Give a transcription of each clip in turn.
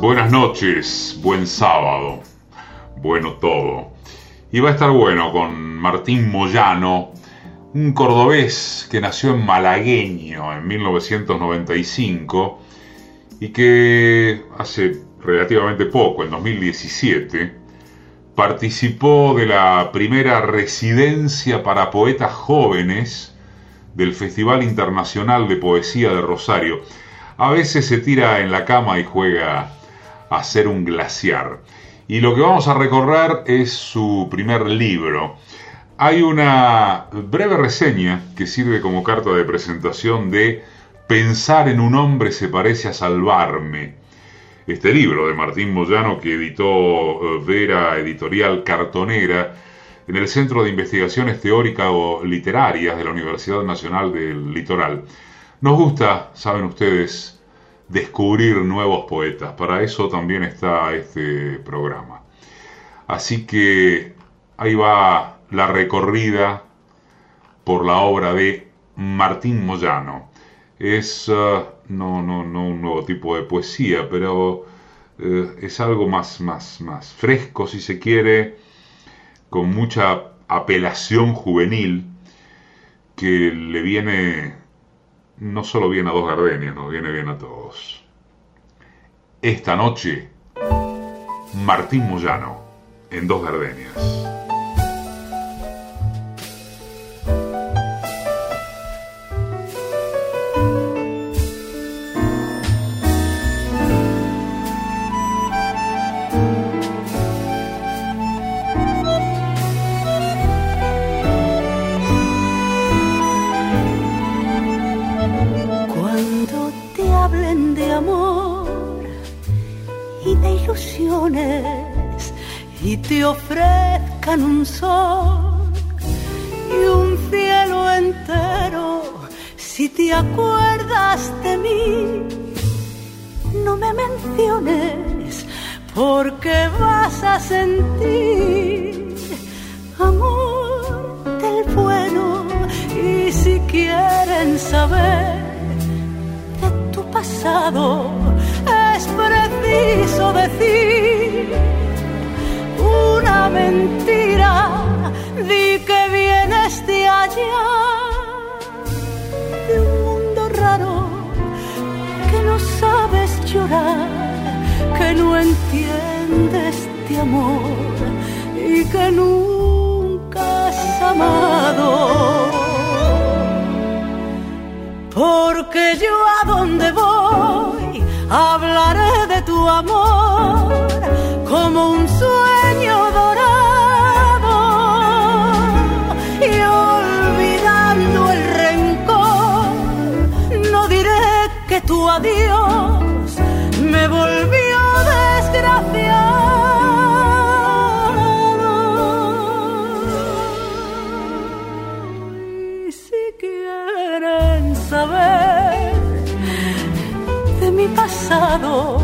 Buenas noches, buen sábado, bueno todo. Y va a estar bueno con Martín Moyano, un cordobés que nació en Malagueño en 1995 y que hace relativamente poco, en 2017, participó de la primera residencia para poetas jóvenes del Festival Internacional de Poesía de Rosario. A veces se tira en la cama y juega a ser un glaciar. Y lo que vamos a recorrer es su primer libro. Hay una breve reseña que sirve como carta de presentación de Pensar en un hombre se parece a salvarme. Este libro de Martín Moyano que editó eh, Vera Editorial Cartonera en el Centro de Investigaciones Teóricas o Literarias de la Universidad Nacional del Litoral. Nos gusta, saben ustedes, descubrir nuevos poetas. Para eso también está este programa. Así que ahí va la recorrida por la obra de Martín Moyano. Es uh, no, no, no un nuevo tipo de poesía, pero uh, es algo más, más, más fresco, si se quiere, con mucha apelación juvenil que le viene no solo bien a dos gardenias, nos viene bien a todos. Esta noche, Martín Moyano, en dos gardenias. Un sol y un cielo entero si te acuerdas de mí. No me menciones porque vas a sentir amor del bueno y si quieren saber de tu pasado Porque yo a donde voy hablaré de tu amor como un pasado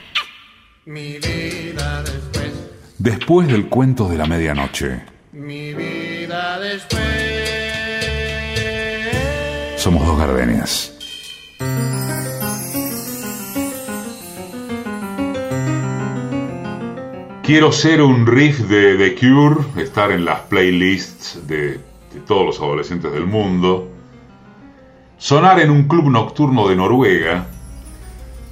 Después del cuento de la medianoche. Mi vida después. Somos dos gardenias. Quiero ser un riff de The Cure, estar en las playlists de, de todos los adolescentes del mundo, sonar en un club nocturno de Noruega,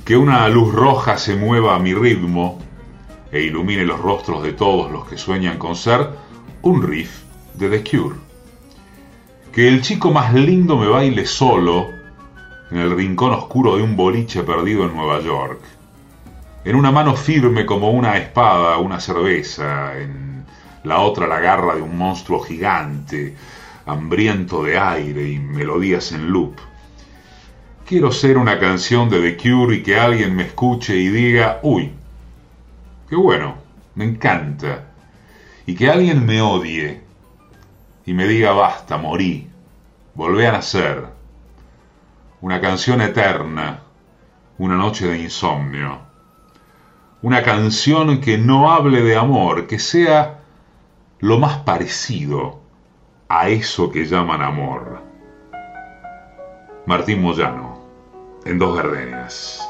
que una luz roja se mueva a mi ritmo e ilumine los rostros de todos los que sueñan con ser un riff de The Cure. Que el chico más lindo me baile solo en el rincón oscuro de un boliche perdido en Nueva York. En una mano firme como una espada, una cerveza, en la otra la garra de un monstruo gigante, hambriento de aire y melodías en loop Quiero ser una canción de The Cure y que alguien me escuche y diga, uy, qué bueno, me encanta. Y que alguien me odie y me diga, basta, morí, volvé a nacer. Una canción eterna, una noche de insomnio. Una canción que no hable de amor, que sea lo más parecido a eso que llaman amor. Martín Moyano en dos gardenias.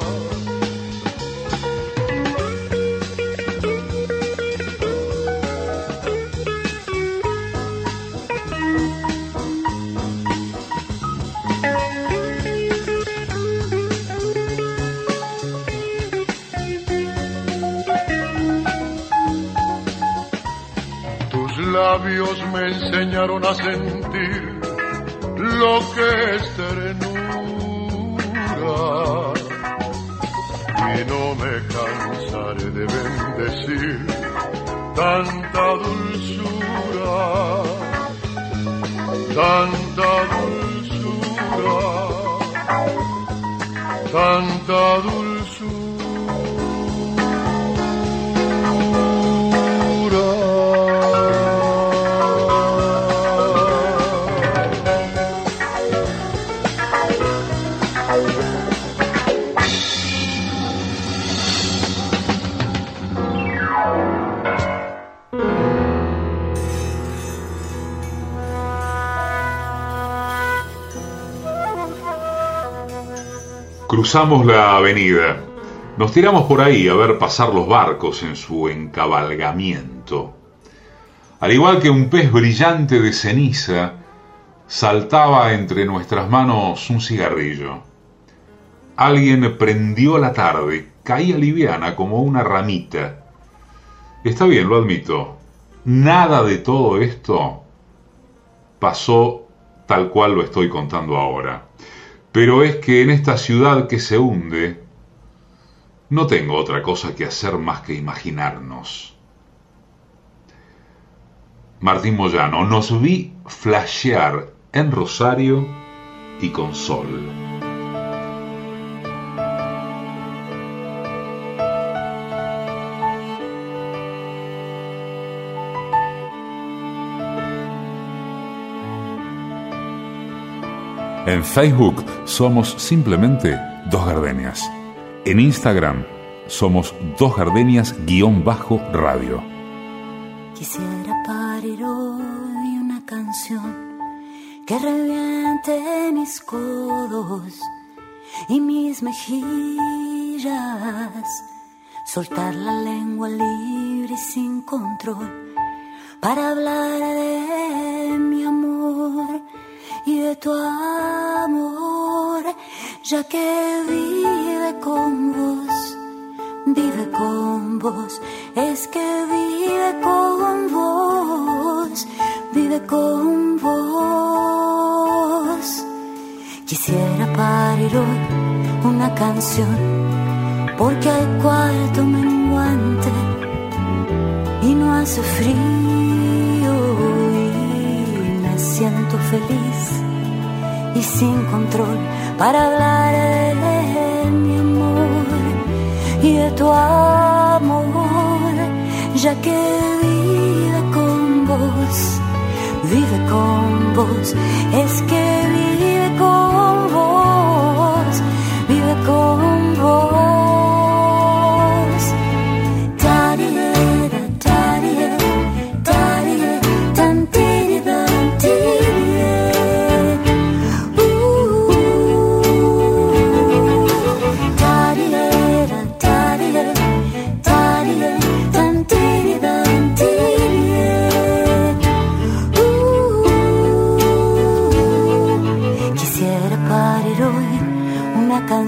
Enseñaron a sentir lo que es ternura. Y no me cansaré de bendecir tanta dulzura, tanta dulzura, tanta dulzura. Cruzamos la avenida. Nos tiramos por ahí a ver pasar los barcos en su encabalgamiento. Al igual que un pez brillante de ceniza, saltaba entre nuestras manos un cigarrillo. Alguien prendió la tarde, caía liviana como una ramita. Está bien, lo admito. Nada de todo esto pasó tal cual lo estoy contando ahora pero es que en esta ciudad que se hunde, no tengo otra cosa que hacer más que imaginarnos. Martín Moyano, nos vi flashear en Rosario y con Sol. En Facebook somos simplemente Dos Gardenias. En Instagram somos Dos Gardenias-radio. Quisiera parir hoy una canción que reviente mis codos y mis mejillas. Soltar la lengua libre y sin control para hablar de mi amor y de tu amor, ya que vive con vos, vive con vos, es que vive con vos, vive con vos. Quisiera parir hoy una canción, porque hay cuarto menguante y no hace frío siento feliz y sin control para hablar de mi amor y de tu amor, ya que vive con vos, vive con vos, es que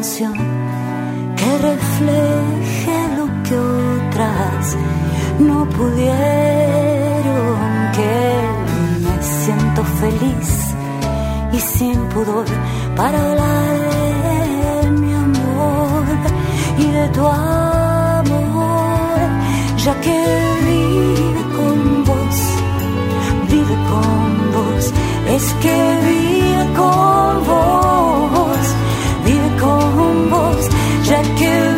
que refleje lo que otras no pudieron, que me siento feliz y sin pudor para hablar de mi amor y de tu amor, ya que vive con vos, vive con vos, es que vive con vos vos,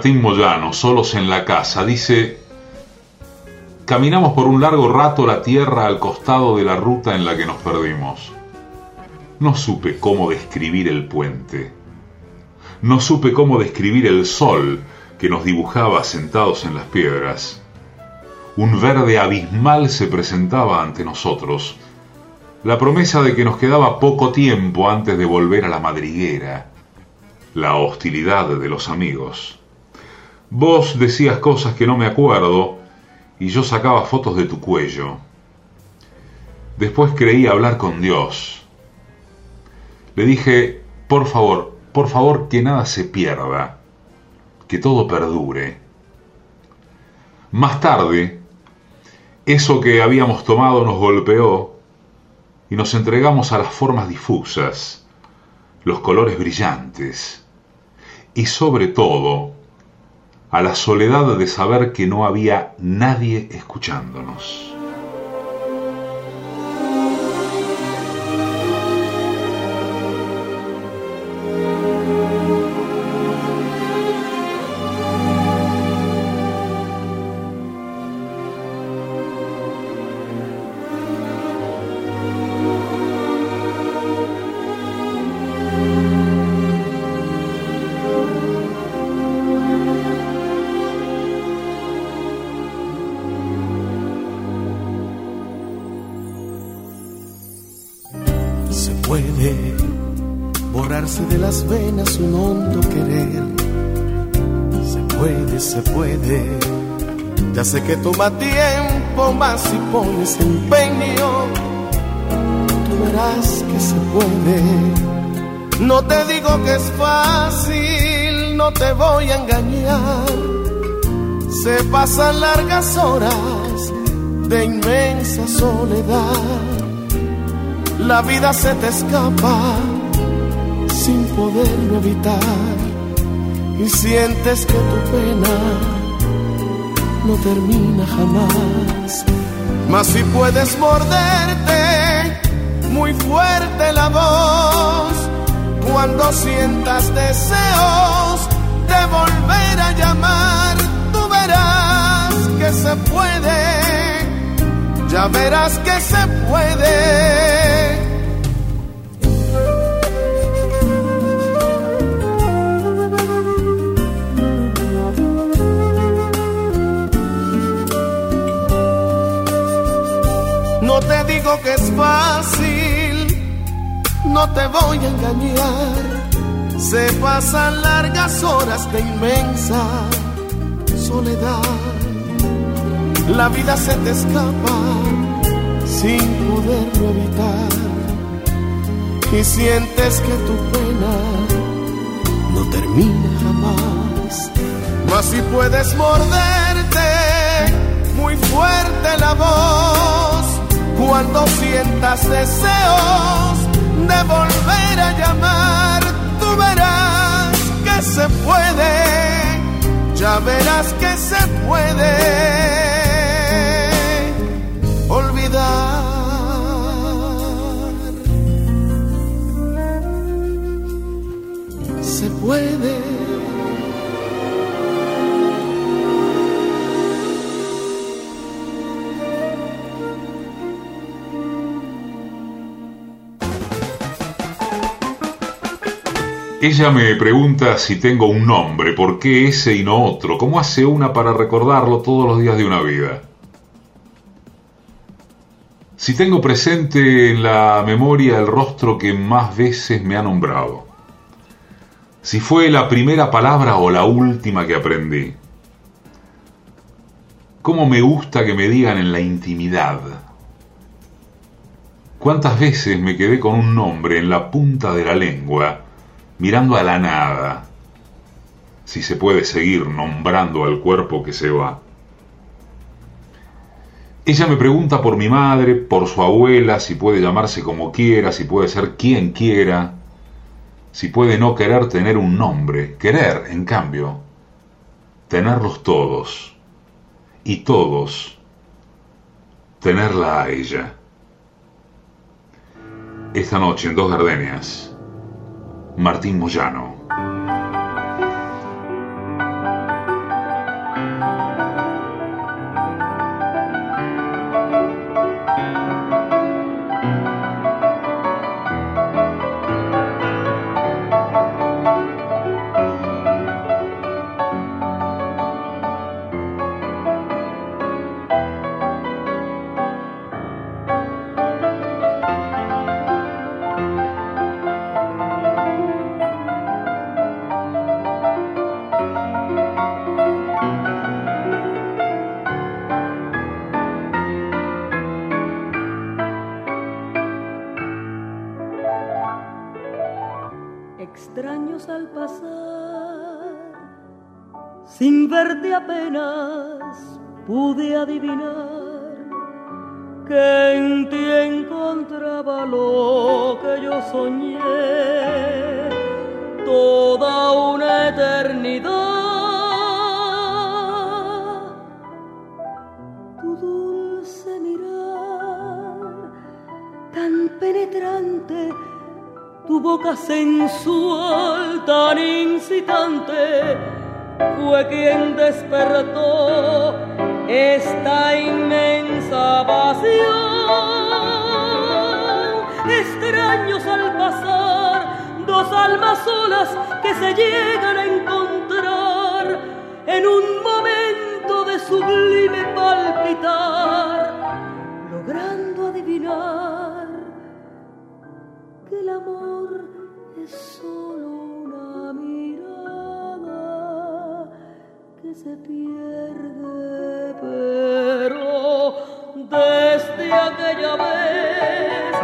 Martín Moyano, Solos en la Casa, dice, caminamos por un largo rato la tierra al costado de la ruta en la que nos perdimos. No supe cómo describir el puente. No supe cómo describir el sol que nos dibujaba sentados en las piedras. Un verde abismal se presentaba ante nosotros. La promesa de que nos quedaba poco tiempo antes de volver a la madriguera. La hostilidad de los amigos Vos decías cosas que no me acuerdo y yo sacaba fotos de tu cuello. Después creí hablar con Dios. Le dije, por favor, por favor, que nada se pierda, que todo perdure. Más tarde, eso que habíamos tomado nos golpeó y nos entregamos a las formas difusas, los colores brillantes y sobre todo a la soledad de saber que no había nadie escuchándonos. Sé que toma tiempo, más si pones empeño, tú verás que se puede. No te digo que es fácil, no te voy a engañar. Se pasan largas horas de inmensa soledad. La vida se te escapa sin poderlo evitar. Y sientes que tu pena no termina jamás. Mas si puedes morderte muy fuerte la voz, cuando sientas deseos de volver a llamar, tú verás que se puede, ya verás que se puede te digo que es fácil, no te voy a engañar. Se pasan largas horas de inmensa soledad. La vida se te escapa sin poderlo evitar. Y sientes que tu pena no termina jamás. Mas si puedes morderte muy fuerte la voz cuando sientas deseos de volver a llamar, tú verás que se puede, ya verás que se puede olvidar. Se puede. Ella me pregunta si tengo un nombre, por qué ese y no otro, cómo hace una para recordarlo todos los días de una vida. Si tengo presente en la memoria el rostro que más veces me ha nombrado. Si fue la primera palabra o la última que aprendí. Cómo me gusta que me digan en la intimidad. ¿Cuántas veces me quedé con un nombre en la punta de la lengua? Mirando a la nada, si se puede seguir nombrando al cuerpo que se va. Ella me pregunta por mi madre, por su abuela, si puede llamarse como quiera, si puede ser quien quiera, si puede no querer tener un nombre, querer, en cambio, tenerlos todos, y todos, tenerla a ella. Esta noche en Dos Gardenias Martín Moyano. Amor es solo una mirada que se pierde, pero desde aquella vez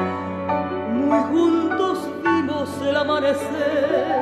muy juntos vimos el amanecer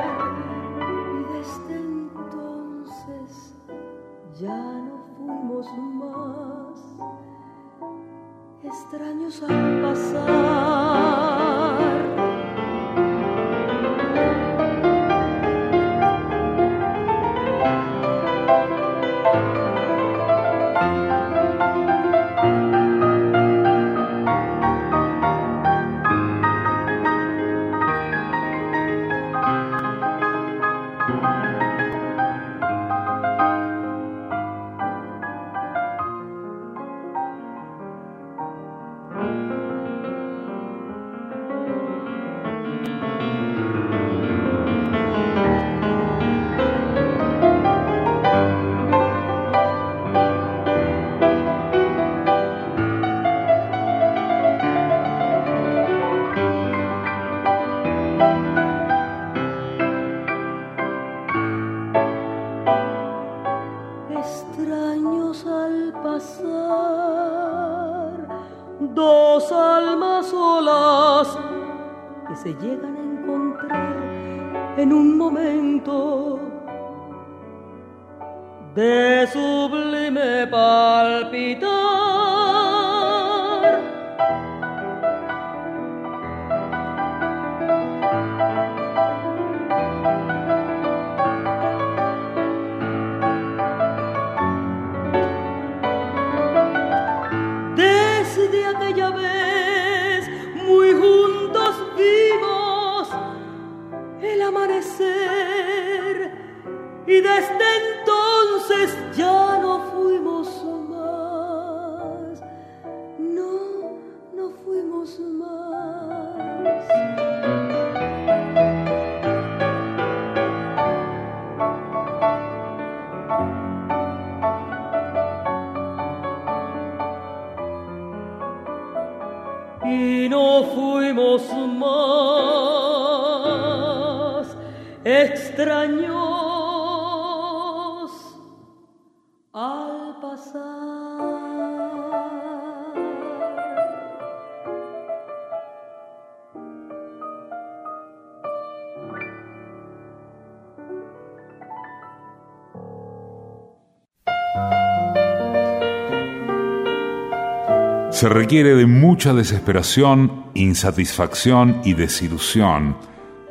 Se requiere de mucha desesperación, insatisfacción y desilusión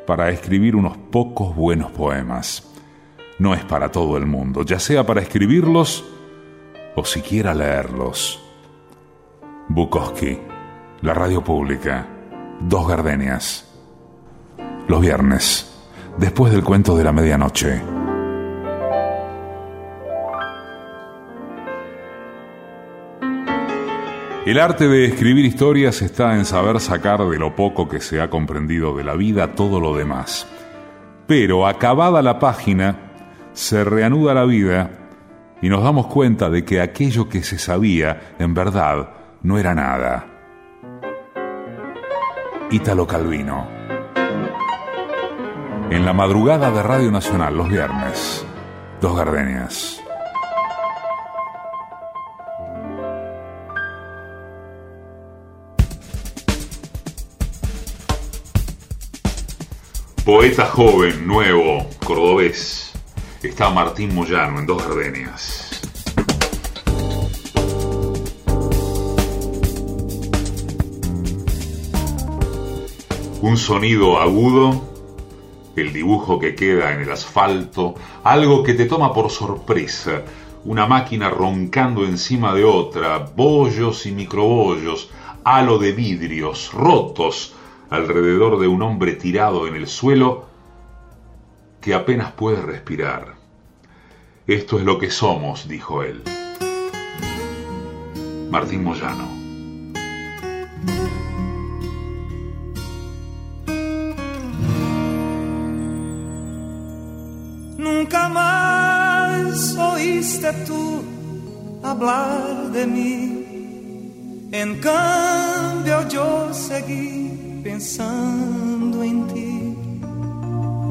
para escribir unos pocos buenos poemas. No es para todo el mundo, ya sea para escribirlos o siquiera leerlos. Bukowski, la radio pública, Dos Gardenias. Los viernes, después del cuento de la medianoche. El arte de escribir historias está en saber sacar de lo poco que se ha comprendido de la vida todo lo demás. Pero acabada la página, se reanuda la vida y nos damos cuenta de que aquello que se sabía, en verdad, no era nada. Ítalo Calvino. En la madrugada de Radio Nacional, los viernes, Dos Gardenias. Poeta joven, nuevo, cordobés. Está Martín Moyano en Dos Gardenias. Un sonido agudo, el dibujo que queda en el asfalto, algo que te toma por sorpresa, una máquina roncando encima de otra, bollos y microbollos, halo de vidrios rotos alrededor de un hombre tirado en el suelo que apenas puede respirar. Esto es lo que somos, dijo él. Martín Moyano. Nunca más oíste tú hablar de mí. En cambio yo seguí pensando en ti.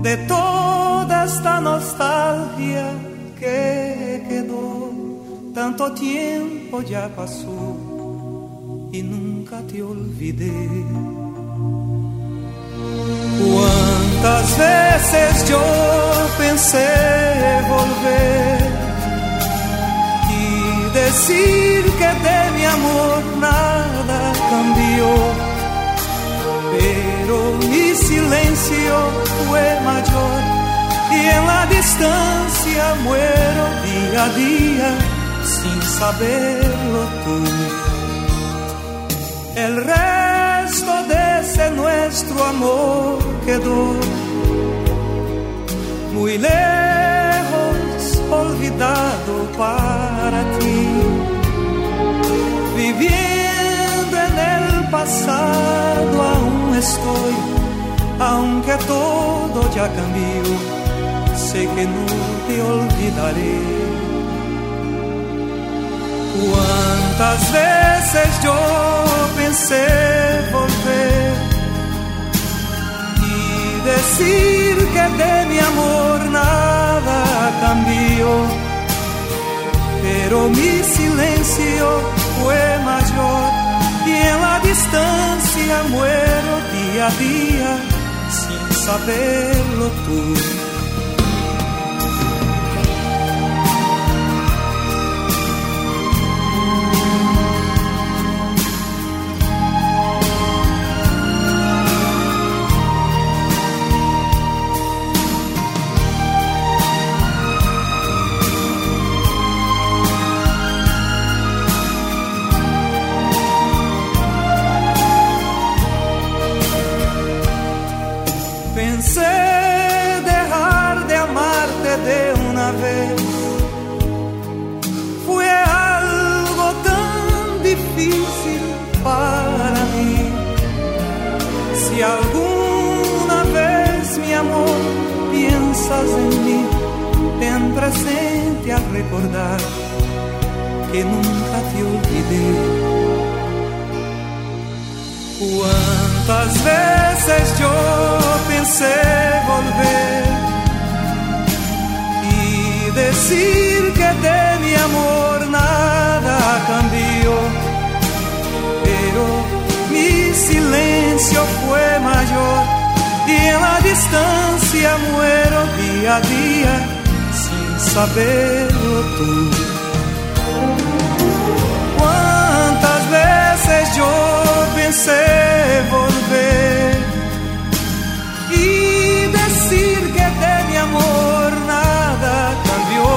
De toda esta nostalgia que quedó, tanto tiempo ya pasó y nunca te olvidé. Cuántas veces yo pensé volver y decir que de mi amor nada cambió, pero mi silencio fue mayor y en la distancia muero día a día sin saberlo tú. El resto de ese nuestro amor quedó muy lejos, olvidado para ti. Viviendo en el pasado estoy, aunque todo ya cambió, sé que no te olvidaré. Cuántas veces yo pensé volver y decir que de mi amor nada cambió, pero mi silencio fue mayor y en la distancia muero día a día sin saberlo tú. En mí, ten presente al recordar que nunca te olvidé. Cuántas veces yo pensé volver y decir que de mi amor nada cambió, pero mi silencio fue mayor y en la distancia muero día a día sin saberlo tú. Cuántas veces yo pensé volver y decir que de mi amor nada cambió,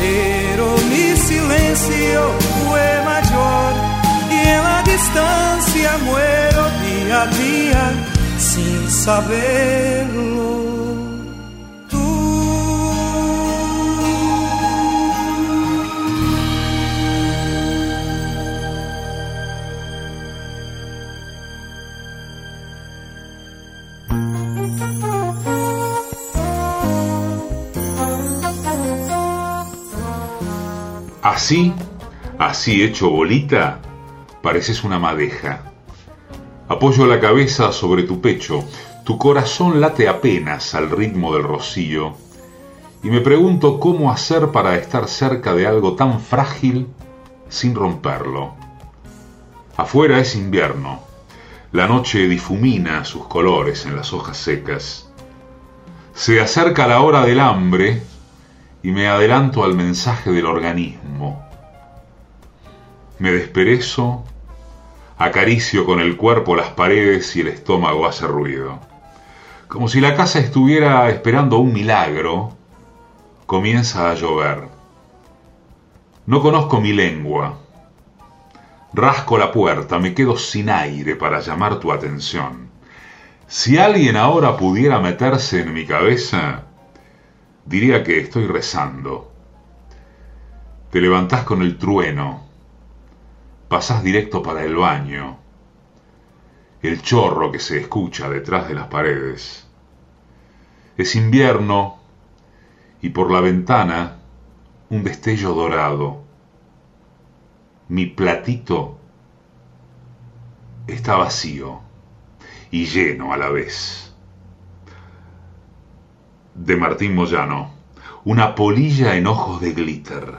pero mi silencio fue mayor y en la distancia muero día a día saberlo. Así, así hecho bolita, pareces una madeja Apoyo la cabeza sobre tu pecho, tu corazón late apenas al ritmo del rocío, y me pregunto cómo hacer para estar cerca de algo tan frágil sin romperlo. Afuera es invierno, La noche difumina sus colores en las hojas secas. Se acerca la hora del hambre y me adelanto al mensaje del organismo. Me desperezo, acaricio con el cuerpo las paredes y el estómago hace ruido. Como si la casa estuviera esperando un milagro, comienza a llover. No conozco mi lengua. Rasco la puerta, me quedo sin aire para llamar tu atención. Si alguien ahora pudiera meterse en mi cabeza, diría que estoy rezando. Te levantás con el trueno, pasás directo para el baño, el chorro que se escucha detrás de las paredes. Es invierno y por la ventana un destello dorado. Mi platito está vacío y lleno a la vez. De Martín Moyano, una polilla en ojos de glitter.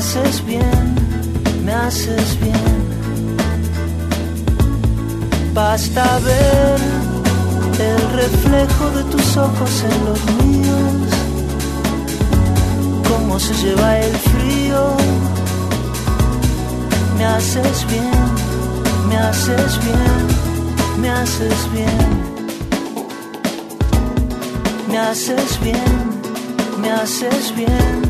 Haces bien, me haces bien. Basta ver el reflejo de tus ojos en los míos, cómo se lleva el frío, me me haces bien, me haces bien. Me haces bien, me haces bien, me haces bien.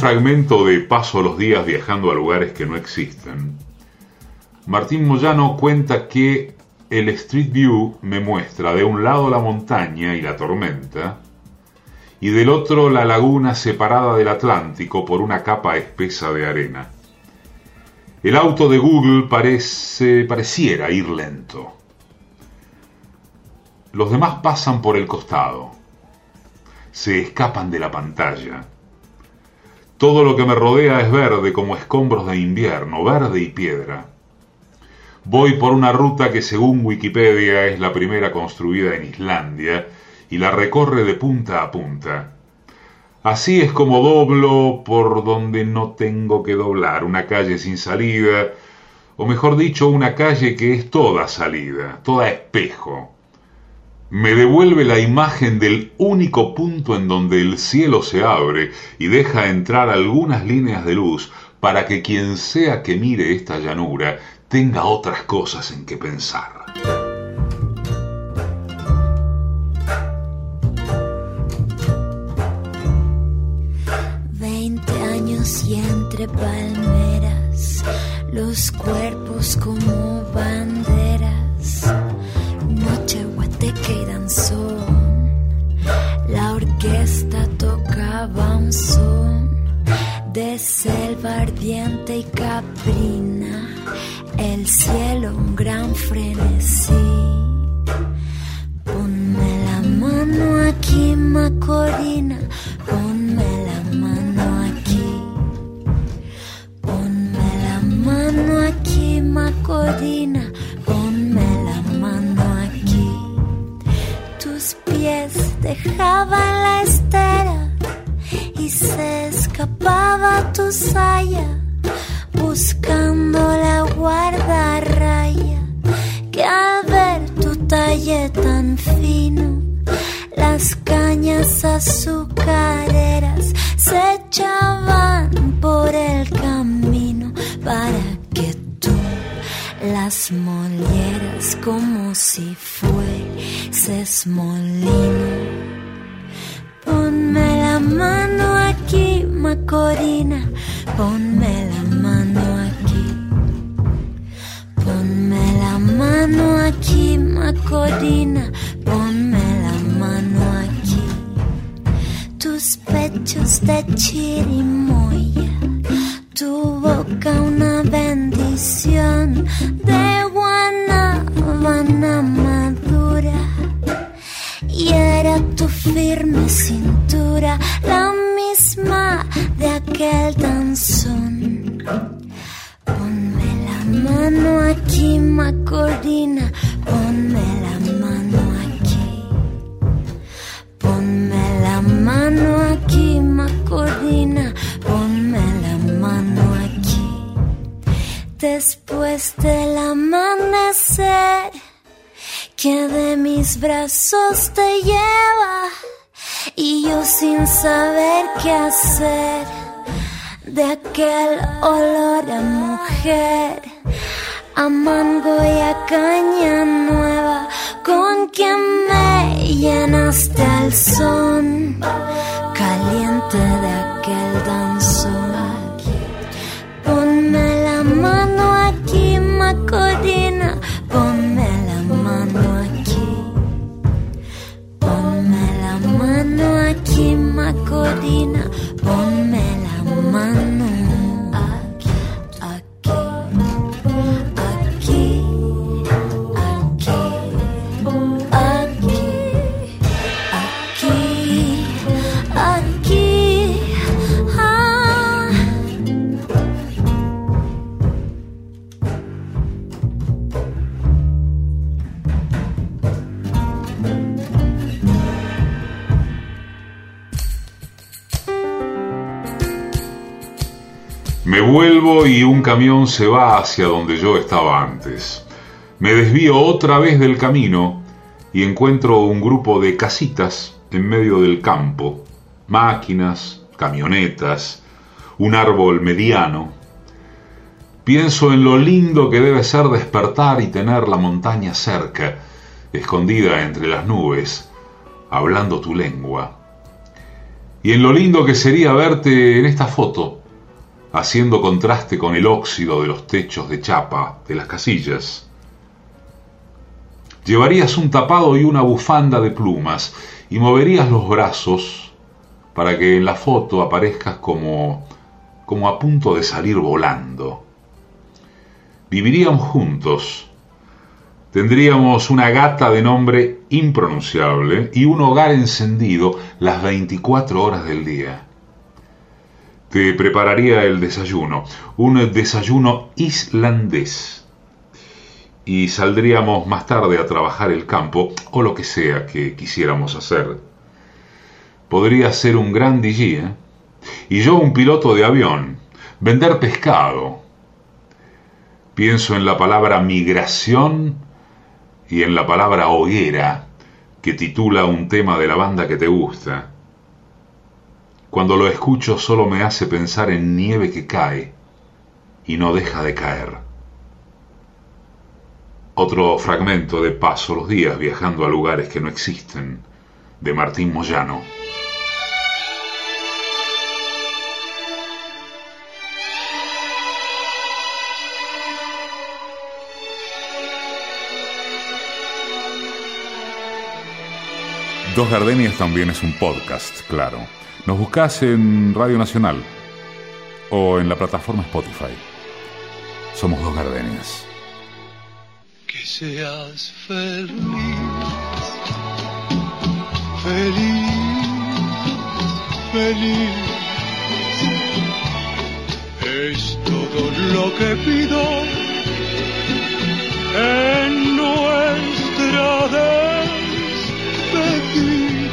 fragmento de Paso los días viajando a lugares que no existen, Martín Moyano cuenta que el Street View me muestra de un lado la montaña y la tormenta, y del otro la laguna separada del Atlántico por una capa espesa de arena. El auto de Google parece, pareciera ir lento. Los demás pasan por el costado, se escapan de la pantalla todo lo que me rodea es verde como escombros de invierno, verde y piedra. Voy por una ruta que según Wikipedia es la primera construida en Islandia y la recorre de punta a punta. Así es como doblo por donde no tengo que doblar, una calle sin salida, o mejor dicho, una calle que es toda salida, toda espejo. Me devuelve la imagen del único punto en donde el cielo se abre y deja entrar algunas líneas de luz para que quien sea que mire esta llanura tenga otras cosas en que pensar. Veinte años y entre palmeras, los cuerpos como banderas, de selva ardiente y caprina, el cielo un gran frenesí. Ponme la mano aquí, Macorina, ponme la mano aquí. Ponme la mano aquí, Macorina, ponme la mano aquí. Tus pies dejaban buscando la guardarraya que al ver tu talle tan fino las cañas azucareras se echaban por el camino para que tú las molieras como si fueses molino Ponme la mano aquí, Macorina. Mano aquí, Macorina. Ponme la mano aquí. Tus pechos de chirimoya. Tu boca una bendición de guanábana madura y era tu firme cintura brazos te lleva y yo sin saber qué hacer de aquel olor a mujer, a mango y a caña nueva con quien me llenaste al son caliente de aquel danzón. Ponme la mano aquí, Macorina, ponme Macorina, ponme Me vuelvo y un camión se va hacia donde yo estaba antes. Me desvío otra vez del camino y encuentro un grupo de casitas en medio del campo, máquinas, camionetas, un árbol mediano. Pienso en lo lindo que debe ser despertar y tener la montaña cerca, escondida entre las nubes, hablando tu lengua. Y en lo lindo que sería verte en esta foto, haciendo contraste con el óxido de los techos de chapa de las casillas. Llevarías un tapado y una bufanda de plumas y moverías los brazos para que en la foto aparezcas como como a punto de salir volando. Viviríamos juntos. Tendríamos una gata de nombre impronunciable y un hogar encendido las 24 horas del día te prepararía el desayuno, un desayuno islandés. Y saldríamos más tarde a trabajar el campo o lo que sea que quisiéramos hacer. podría ser un gran DJ, ¿eh? y yo un piloto de avión, vender pescado. Pienso en la palabra migración y en la palabra hoguera, que titula un tema de la banda que te gusta. Cuando lo escucho solo me hace pensar en nieve que cae y no deja de caer. Otro fragmento de Paso los días viajando a lugares que no existen, de Martín Moyano. Dos Gardenias también es un podcast, claro. Nos buscas en Radio Nacional o en la plataforma Spotify. Somos Dos Gardenias. Que seas feliz, feliz, feliz. Es todo lo que pido en nuestra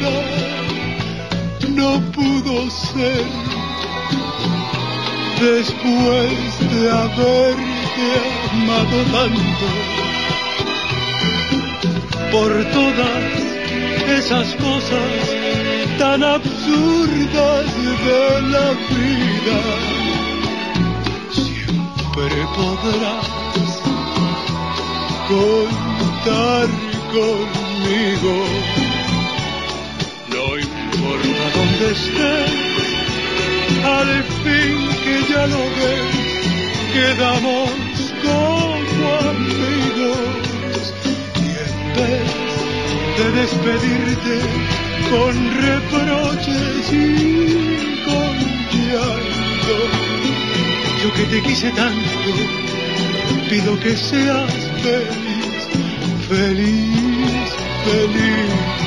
no después de haberte amado tanto por todas esas cosas tan absurdas de la vida. Siempre podrás contar conmigo donde estés, al fin que ya lo ves, quedamos como amigos y en vez de despedirte con reproches y con llanto, yo que te quise tanto, pido que seas feliz, feliz, feliz.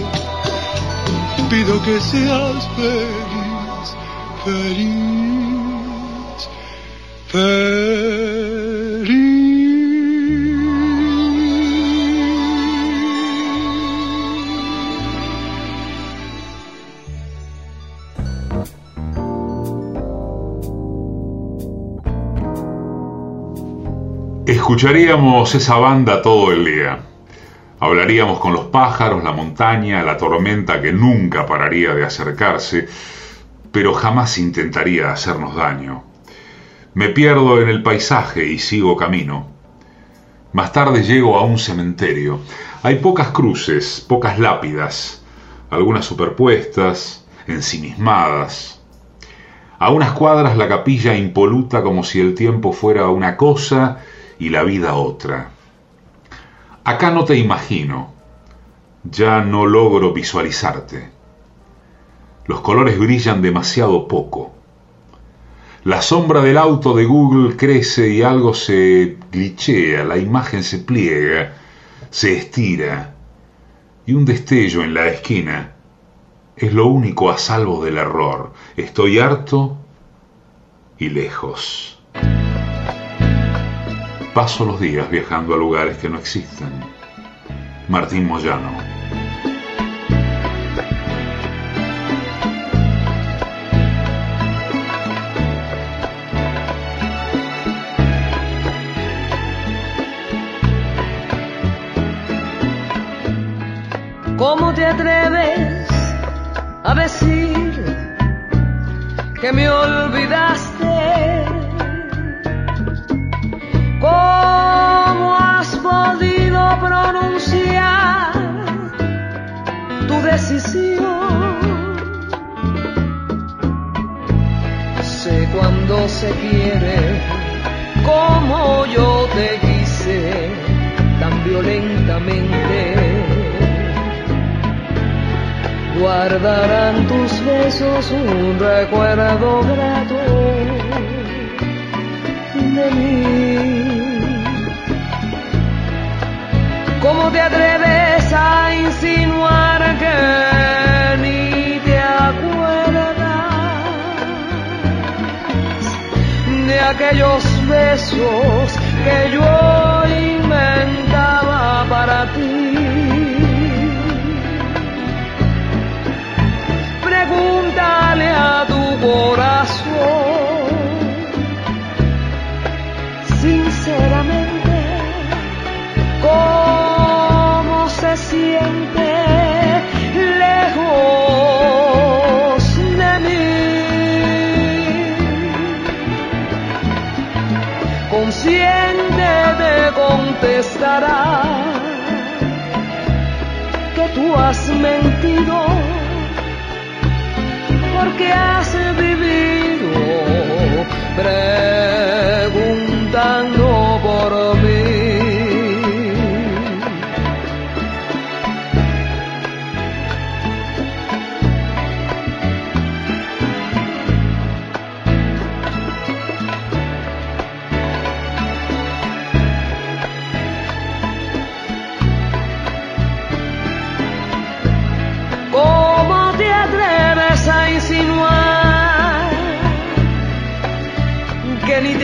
pido que seas feliz, feliz, feliz. Escucharíamos esa banda todo el día. Hablaríamos con los pájaros, la montaña, la tormenta que nunca pararía de acercarse, pero jamás intentaría hacernos daño. Me pierdo en el paisaje y sigo camino. Más tarde llego a un cementerio. Hay pocas cruces, pocas lápidas, algunas superpuestas, ensimismadas. A unas cuadras la capilla impoluta como si el tiempo fuera una cosa y la vida otra. Acá no te imagino, ya no logro visualizarte. Los colores brillan demasiado poco. La sombra del auto de Google crece y algo se glitchea, la imagen se pliega, se estira, y un destello en la esquina es lo único a salvo del error. Estoy harto y lejos. Paso los días viajando a lugares que no existen. Martín Moyano. ¿Cómo te atreves a decir que me olvidaste? Pronunciar tu decisión? Sé cuando se quiere, como yo te quise tan violentamente guardarán tus besos un recuerdo grato de mí. ¿Cómo te atreves a insinuar que ni te acuerdas de aquellos besos que yo inventaba para ti? pregúntale a tu corazón. Que tú has mentido porque has vivido preguntando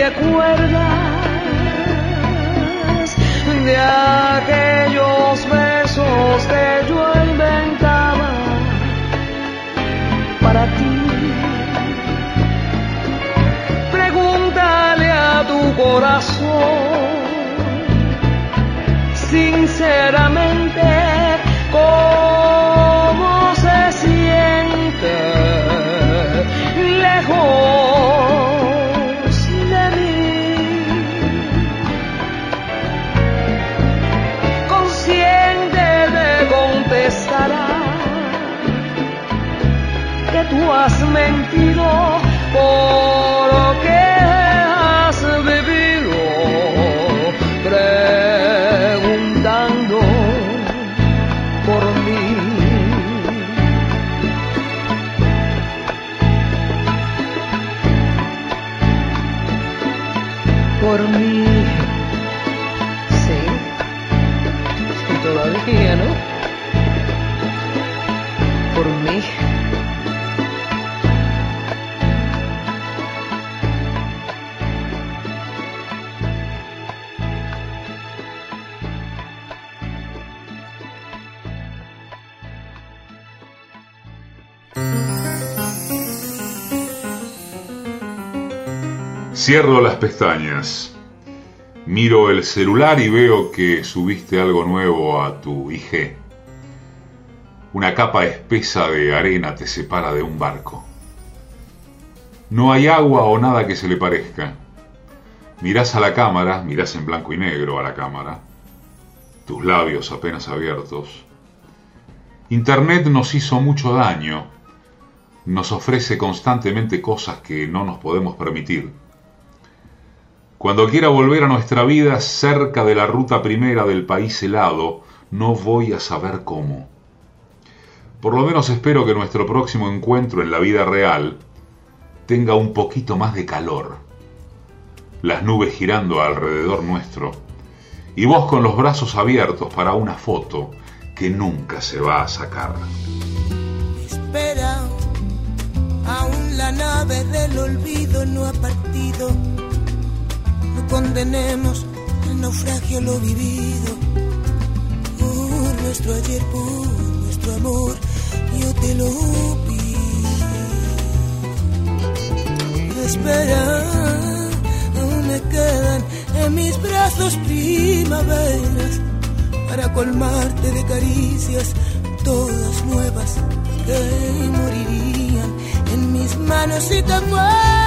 acuerdas de aquellos besos que yo inventaba para ti? Pregúntale a tu corazón sinceramente Cierro las pestañas. Miro el celular y veo que subiste algo nuevo a tu IG. Una capa espesa de arena te separa de un barco. No hay agua o nada que se le parezca. Mirás a la cámara, mirás en blanco y negro a la cámara, tus labios apenas abiertos. Internet nos hizo mucho daño, nos ofrece constantemente cosas que no nos podemos permitir. Cuando quiera volver a nuestra vida cerca de la ruta primera del país helado, no voy a saber cómo. Por lo menos espero que nuestro próximo encuentro en la vida real tenga un poquito más de calor. Las nubes girando alrededor nuestro y vos con los brazos abiertos para una foto que nunca se va a sacar. Espera la nave del olvido no ha partido. Condenemos el naufragio lo vivido. Por nuestro ayer, por nuestro amor, yo te lo pido. Espera, aún me quedan en mis brazos primaveras para colmarte de caricias todas nuevas que morirían en mis manos si te mueres.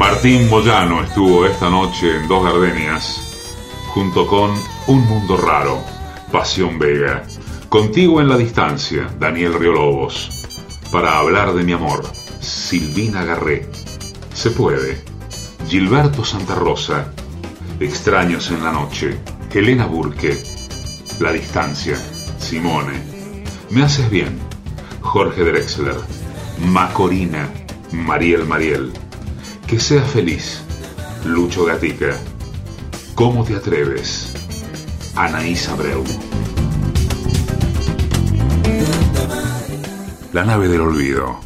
Martín Moyano estuvo esta noche en Dos Gardenias, junto con Un Mundo Raro, Pasión Vega, Contigo en la Distancia, Daniel Riolobos, para hablar de mi amor, Silvina Garré, Se puede, Gilberto Santa Rosa, Extraños en la Noche, Elena Burke, La Distancia, Simone, Me Haces Bien, Jorge Drexler, Macorina, Mariel Mariel, que seas feliz. Lucho Gatica. ¿Cómo te atreves? Anaís Abreu. La nave del olvido.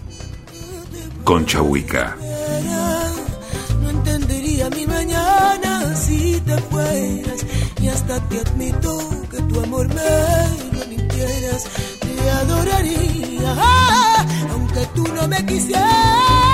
Concha Huica. No entendería mi mañana si te fueras. Y hasta te admito que tu amor me lo mintieras. Te adoraría, aunque tú no me quisieras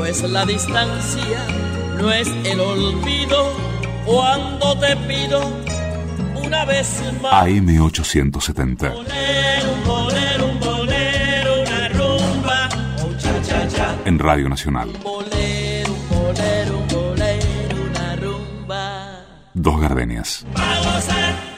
pues la distancia no es el olvido cuando te pido una vez más. AM870. Bolero, un bolero, un bolero, una rumba, oh, cha, cha, cha. En Radio Nacional. Bolero, un bolero, un bolero, una rumba. Dos gardenias. Vamos a